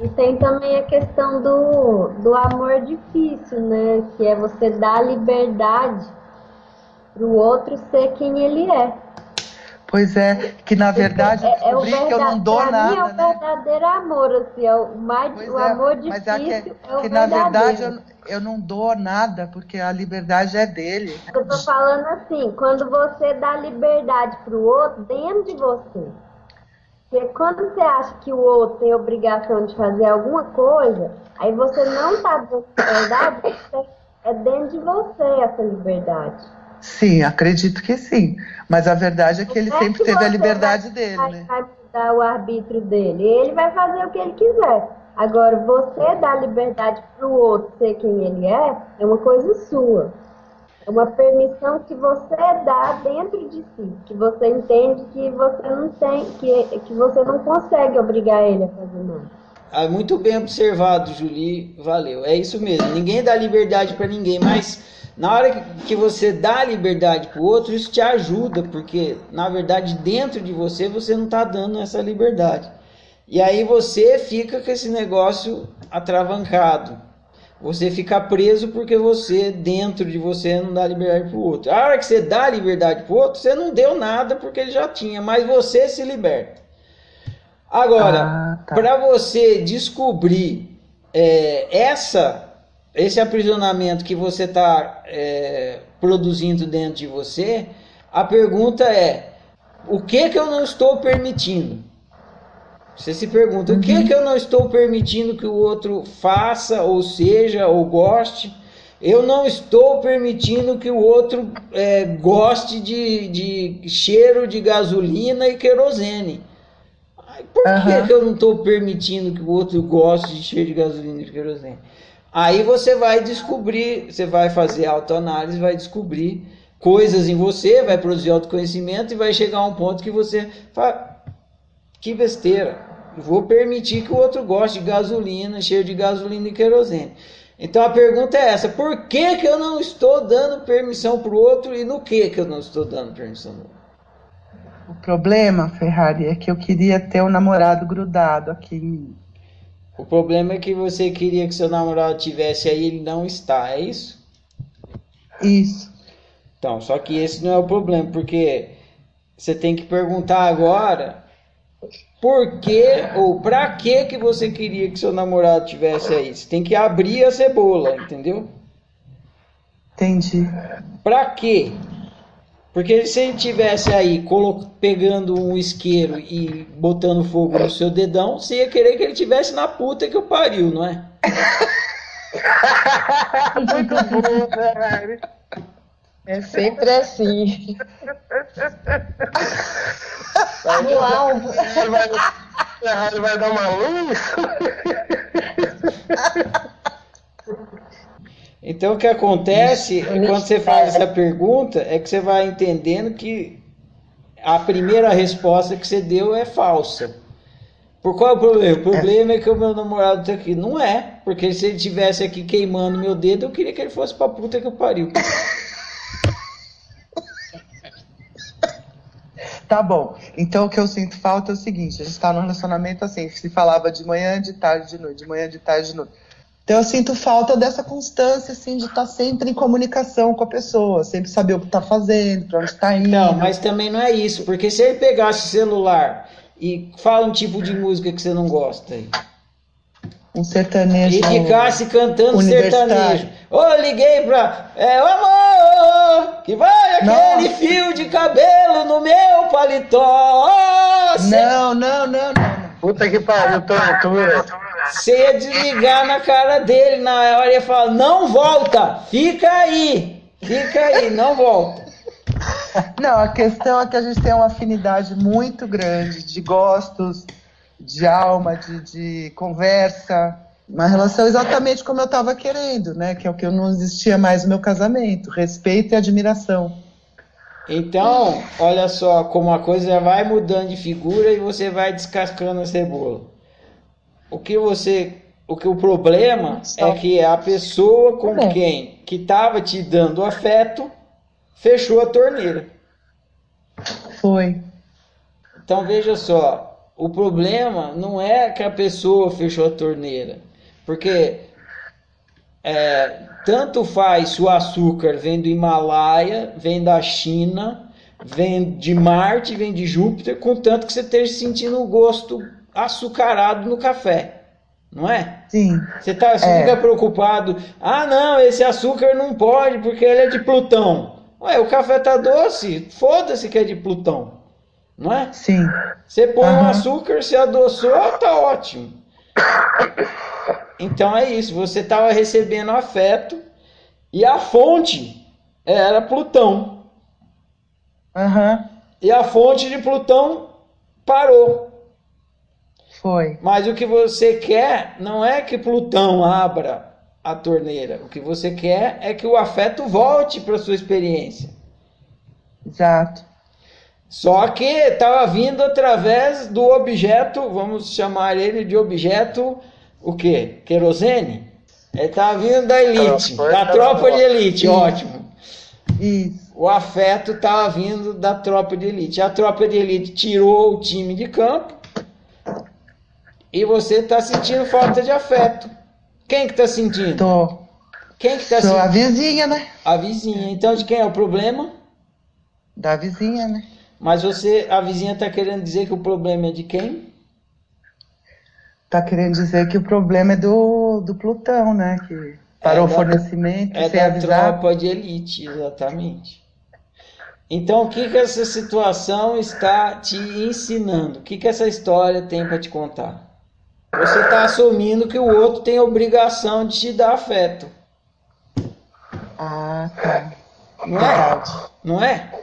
E tem também a questão do, do amor difícil, né? Que é você dar liberdade para o outro ser quem ele é. Pois é, que na verdade é, é o verdade, que eu não dou nada. Mim é o né? verdadeiro amor, assim, é o, mais, o é, amor difícil. Mas é que, é que na verdade eu, eu não dou nada, porque a liberdade é dele. Eu tô falando assim, quando você dá liberdade para o outro dentro de você. Porque quando você acha que o outro tem obrigação de fazer alguma coisa, aí você não está dando liberdade, é dentro de você essa liberdade. Sim, acredito que sim. Mas a verdade é que ele é sempre que teve a liberdade vai, dele, vai, né? Vai mudar o arbítrio dele. Ele vai fazer o que ele quiser. Agora, você dar liberdade para o outro ser quem ele é, é uma coisa sua. É uma permissão que você dá dentro de si, que você entende que você não tem, que, que você não consegue obrigar ele a fazer nada. Ah, muito bem observado, Julie. Valeu. É isso mesmo. Ninguém dá liberdade para ninguém, mas na hora que você dá liberdade para o outro, isso te ajuda, porque na verdade dentro de você você não está dando essa liberdade. E aí você fica com esse negócio atravancado. Você fica preso porque você, dentro de você, não dá liberdade para o outro. A hora que você dá liberdade para o outro, você não deu nada porque ele já tinha, mas você se liberta. Agora, ah, tá. para você descobrir é, essa esse aprisionamento que você está é, produzindo dentro de você, a pergunta é: o que que eu não estou permitindo? Você se pergunta: o que uhum. que eu não estou permitindo que o outro faça, ou seja, ou goste? Eu não estou permitindo que o outro é, goste de, de cheiro de gasolina e querosene. Por uhum. que, que eu não estou permitindo que o outro goste de cheiro de gasolina e querosene? Aí você vai descobrir, você vai fazer autoanálise, vai descobrir coisas em você, vai produzir autoconhecimento e vai chegar a um ponto que você fala, que besteira, vou permitir que o outro goste de gasolina, cheio de gasolina e querosene. Então a pergunta é essa: por que, que eu não estou dando permissão para o outro e no que, que eu não estou dando permissão? O problema, Ferrari, é que eu queria ter um namorado grudado aqui em mim. O problema é que você queria que seu namorado tivesse aí, ele não está, é isso? Isso. Então, só que esse não é o problema, porque você tem que perguntar agora por que ou para que que você queria que seu namorado tivesse aí. Você tem que abrir a cebola, entendeu? Entendi. Para quê? Porque se ele tivesse aí pegando um isqueiro e botando fogo no seu dedão, você ia querer que ele tivesse na puta que o pariu, não é? Muito bom, né, É sempre assim. No alvo. Ele vai dar uma luz? Então o que acontece quando você faz essa pergunta é que você vai entendendo que a primeira resposta que você deu é falsa. Por qual é o problema? O problema é, é que o meu namorado está aqui. Não é, porque se ele tivesse aqui queimando meu dedo, eu queria que ele fosse pra puta que eu pariu. Tá bom. Então o que eu sinto falta é o seguinte: a gente está num relacionamento assim, se falava de manhã, de tarde, de noite, de manhã, de tarde, de noite. Então eu sinto falta dessa constância, assim, de estar tá sempre em comunicação com a pessoa, sempre saber o que está fazendo, para onde está indo. Não, mas também não é isso, porque se ele pegasse o celular e fala um tipo de música que você não gosta aí. Um sertanejo. E ficasse cantando sertanejo. Ô, oh, liguei pra. É, o amor! Que vai aquele Nossa. fio de cabelo no meu paletó! Oh, não, não, não, não. Puta que pariu, tortura. Você ia desligar na cara dele na hora e ia falar: não volta, fica aí, fica aí, não volta. Não, a questão é que a gente tem uma afinidade muito grande de gostos, de alma, de, de conversa. Uma relação exatamente como eu estava querendo, né? Que é o que não existia mais no meu casamento: respeito e admiração. Então, olha só como a coisa vai mudando de figura e você vai descascando a cebola. O que você, o que o problema é que a pessoa com é. quem que estava te dando afeto fechou a torneira. Foi. Então veja só, o problema não é que a pessoa fechou a torneira, porque é, tanto faz se o açúcar vem do Himalaia, vem da China, vem de Marte, vem de Júpiter, contanto que você esteja sentindo o gosto açucarado no café. Não é? Sim. Você, tá, você É. fica preocupado. Ah, não, esse açúcar não pode porque ele é de Plutão. Ué, o café tá doce. Foda-se que é de Plutão. Não é? Sim. Você põe um Aham. açúcar, se adoçou, tá ótimo. Então é isso, você estava recebendo afeto e a fonte era Plutão. Aham. E a fonte de Plutão parou. Foi. Mas o que você quer não é que Plutão abra a torneira. O que você quer é que o afeto volte para sua experiência. Exato. Só que estava vindo através do objeto, vamos chamar ele de objeto, o quê? Querosene? Ele estava vindo da elite, da tropa de elite, ótimo. Isso. O afeto estava vindo da tropa de elite. A tropa de elite tirou o time de campo e você está sentindo falta de afeto. Quem que está sentindo? Tô. Quem que está Sou a sentindo? vizinha, né? A vizinha. Então de quem é o problema? Da vizinha, né? Mas você, a vizinha está querendo dizer que o problema é de quem? Tá querendo dizer que o problema é do, do Plutão, né? Que parou É o fornecimento É sem da avisar. tropa de elite, exatamente. Então, o que que essa situação está te ensinando? O que que essa história tem para te contar? Você está assumindo que o outro tem obrigação de te dar afeto, Ah, tá. não é? Verdade. Não é?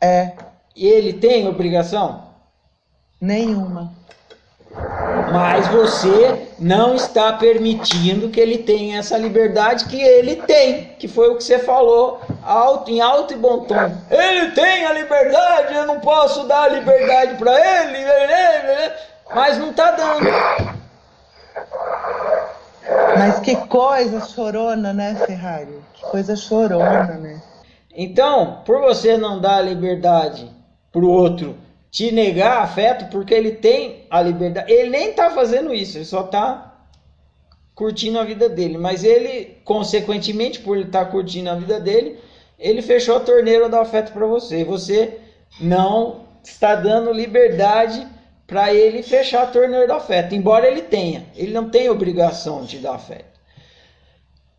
É, ele tem obrigação? nenhuma. Mas você não está permitindo que ele tenha essa liberdade que ele tem, que foi o que você falou alto, em alto e bom tom. Ele tem a liberdade, eu não posso dar a liberdade para ele, mas não está dando. Mas que coisa chorona, né, Ferrari? Que coisa chorona, né? Então, por você não dar a liberdade pro outro te negar afeto, porque ele tem a liberdade, ele nem tá fazendo isso, ele só tá curtindo a vida dele, mas ele, consequentemente, por ele estar curtindo a vida dele, ele fechou a torneira do afeto para você. Você não está dando liberdade para ele fechar a torneira do afeto, embora ele tenha. Ele não tem obrigação de dar afeto.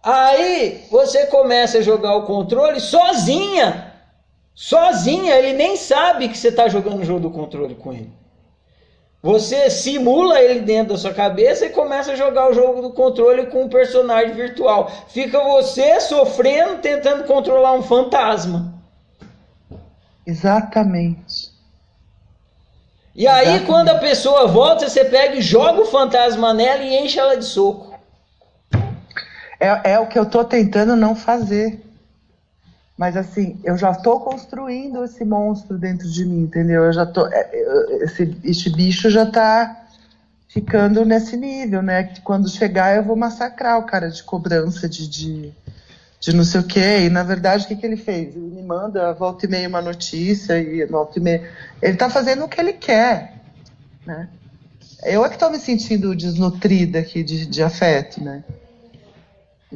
Aí você começa a jogar o controle sozinha. Sozinha, ele nem sabe que você está jogando o jogo do controle com ele. Você simula ele dentro da sua cabeça e começa a jogar o jogo do controle com um personagem virtual. Fica você sofrendo, tentando controlar um fantasma. Exatamente. E aí, Exatamente. quando a pessoa volta, você pega e joga o fantasma nela e enche ela de soco. É, é o que eu tô tentando não fazer. Mas assim, eu já tô construindo esse monstro dentro de mim, entendeu? Eu já tô. é, é, Esse, esse bicho já tá ficando nesse nível, né? Que quando chegar eu vou massacrar o cara de cobrança de, de, de não sei o quê. E na verdade, o que, que ele fez? Ele me manda volta e meia uma notícia e volta e meia. Ele tá fazendo o que ele quer, né? Eu é que tô me sentindo desnutrida aqui de, de afeto, né?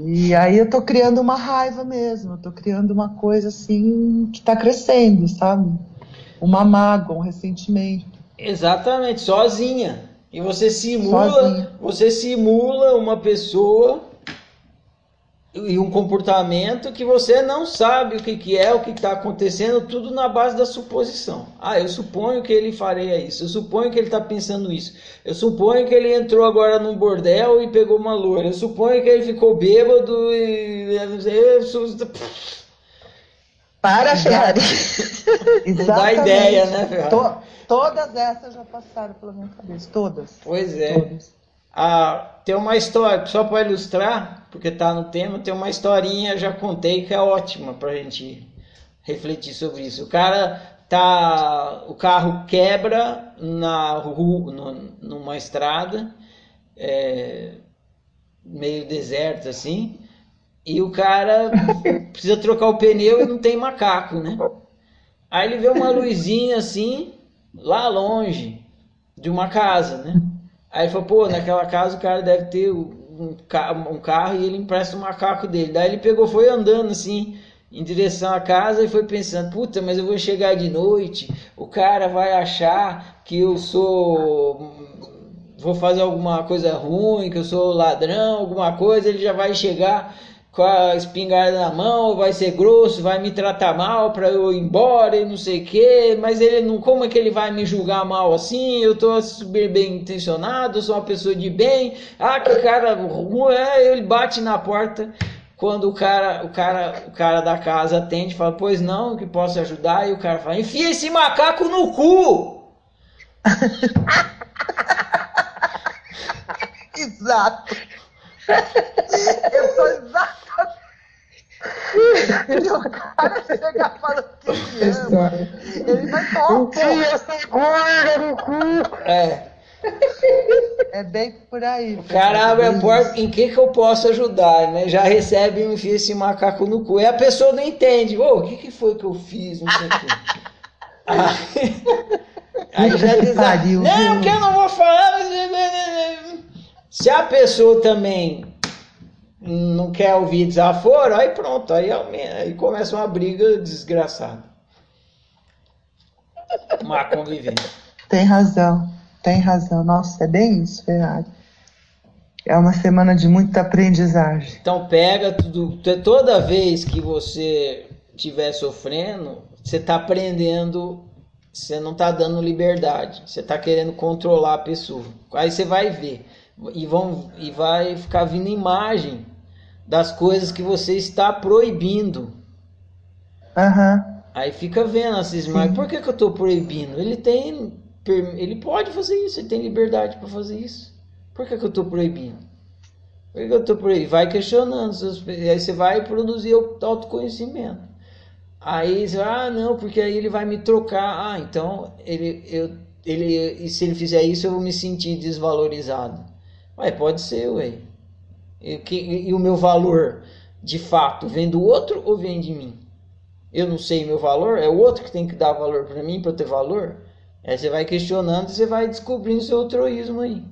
E aí eu tô criando uma raiva mesmo, eu tô criando uma coisa assim que tá crescendo, sabe? Uma mágoa, um ressentimento. Exatamente, sozinha. E você simula, Sozinha. você simula uma pessoa e um comportamento que você não sabe o que, que é, o que está acontecendo, tudo na base da suposição. Ah, eu suponho que ele faria isso, eu suponho que ele está pensando isso, eu suponho que ele entrou agora num bordel e pegou uma loira, eu suponho que ele ficou bêbado e. Para, Ferrari! Não dá ideia, né, Ferrari? To- todas essas já passaram pela minha cabeça, todas. Pois é. Todas. Ah, tem uma história, só para ilustrar, porque tá no tema, tem uma historinha, já contei, que é ótima pra gente refletir sobre isso. O cara tá. O carro quebra na rua, no- numa estrada, é, meio deserto assim, e o cara precisa trocar o pneu e não tem macaco, né? Aí ele vê uma luzinha assim, lá longe. de uma casa, né? Aí ele falou, pô, naquela casa o cara deve ter um, ca- um carro e ele empresta o macaco dele. Daí ele pegou, foi andando assim, em direção à casa e foi pensando, puta, mas eu vou chegar de noite, o cara vai achar que eu sou. Vou fazer alguma coisa ruim, que eu sou ladrão, alguma coisa, ele já vai chegar com a espingarda na mão, vai ser grosso, vai me tratar mal para eu ir embora e não sei o que, mas ele não, como é que ele vai me julgar mal assim? Eu tô super bem intencionado, sou uma pessoa de bem. Ah, que cara ruim, é, ele bate na porta. Quando o cara, o cara, o cara da casa atende, fala: "Pois não, que posso ajudar?" E o cara fala: "Enfia esse macaco no cu!" Exato. Eu sou exatamente. E o cara chega falando que ama. Ele vai essa gorda no cu. É. É bem por aí. O cara abre a Bem porta, isso. em que que eu posso ajudar, né? Já recebe um enfia esse macaco no cu. E a pessoa não entende. Ô, o que que foi que eu fiz? Não sei o quê. Aí, aí já Que diz, não, que eu não vou falar. mas- Se a pessoa também não quer ouvir desaforo, aí pronto, aí, aí começa uma briga desgraçada. Uma convivência. Tem razão, tem razão. Nossa, é bem isso, Ferrari. É uma semana de muita aprendizagem. Então pega tudo, toda vez que você estiver sofrendo, você está aprendendo, você não está dando liberdade, você está querendo controlar a pessoa. Aí você vai ver e vão e vai ficar vindo imagem das coisas que você está proibindo. Aham. Aí fica vendo essas imagens. Por que, que eu estou proibindo? Ele tem, ele pode fazer isso, ele tem liberdade para fazer isso. Por que, que eu estou proibindo? Por que, que eu estou proibindo? Vai questionando, seus- aí você vai produzir o autoconhecimento. Aí você vai, ah, não, porque aí ele vai me trocar. Ah, então ele, eu, ele, e se ele fizer isso, eu vou me sentir desvalorizado. Ué, pode ser, ué. E, que, e o meu valor, de fato, vem do outro ou vem de mim? Eu não sei meu valor, é o outro que tem que dar valor para mim para eu ter valor. Aí você vai questionando e você vai descobrindo seu altruísmo aí.